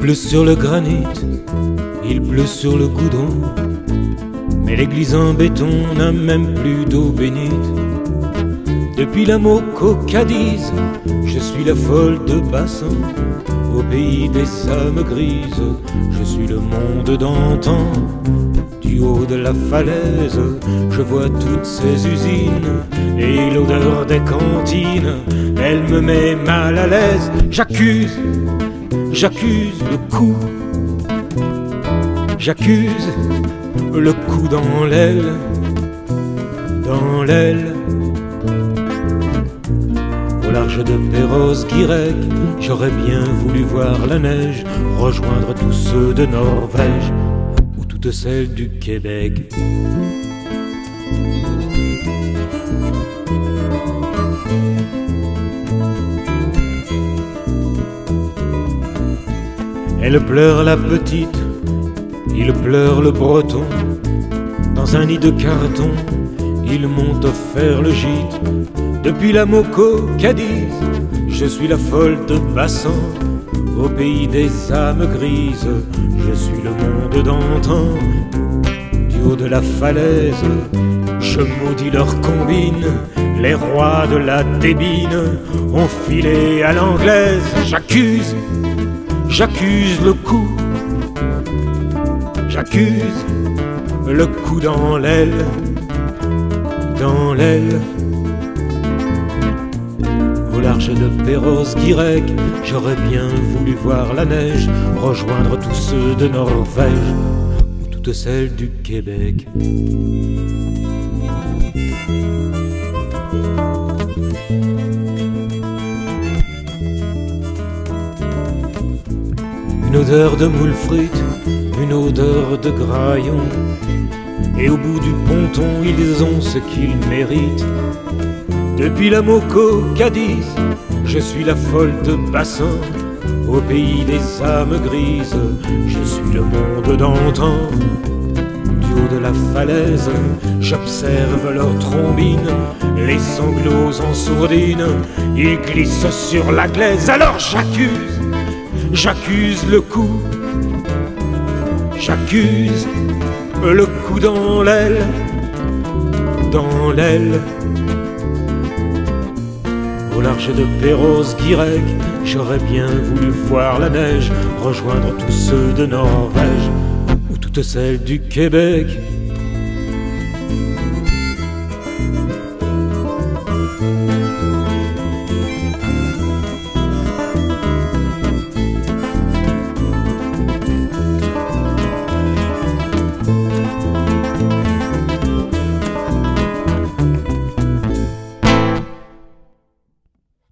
pleut sur le granit, il pleut sur le goudron. Mais l'église en béton n'a même plus d'eau bénite. Depuis la Moco je suis la folle de bassin. Au pays des sames grises, je suis le monde d'antan. Du haut de la falaise, je vois toutes ces usines et l'odeur des cantines, elle me met mal à l'aise. J'accuse, j'accuse le coup, j'accuse le coup dans l'aile, dans l'aile. Au large de Perros-Guirec, j'aurais bien voulu voir la neige rejoindre tous ceux de Norvège ou toutes celles du Québec. Elle pleure la petite, il pleure le breton. Dans un nid de carton, ils m'ont offert le gîte. Depuis la Moco Cadiz, je suis la folle de Bassan. Au pays des âmes grises, je suis le monde d'antan. Du haut de la falaise, je maudis leurs combines. Les rois de la débine ont filé à l'anglaise. J'accuse, j'accuse le coup. J'accuse le coup dans l'aile, dans l'aile. Au large de Perros-Guirec, j'aurais bien voulu voir la neige rejoindre tous ceux de Norvège ou toutes celles du Québec. Odeur de moules frites, une odeur de graillon. Et au bout du ponton, ils ont ce qu'ils méritent. Depuis la Moco Cadiz, je suis la folle de bassin. Au pays des âmes grises, je suis le monde d'antan. Du haut de la falaise, j'observe leurs trombines, les sanglots en sourdine, ils glissent sur la glaise. Alors j'accuse, j'accuse le coup, j'accuse le coup dans l'aile, dans l'aile. Au large de Perros-Guirec, j'aurais bien voulu voir la neige rejoindre tous ceux de Norvège ou toutes celles du Québec.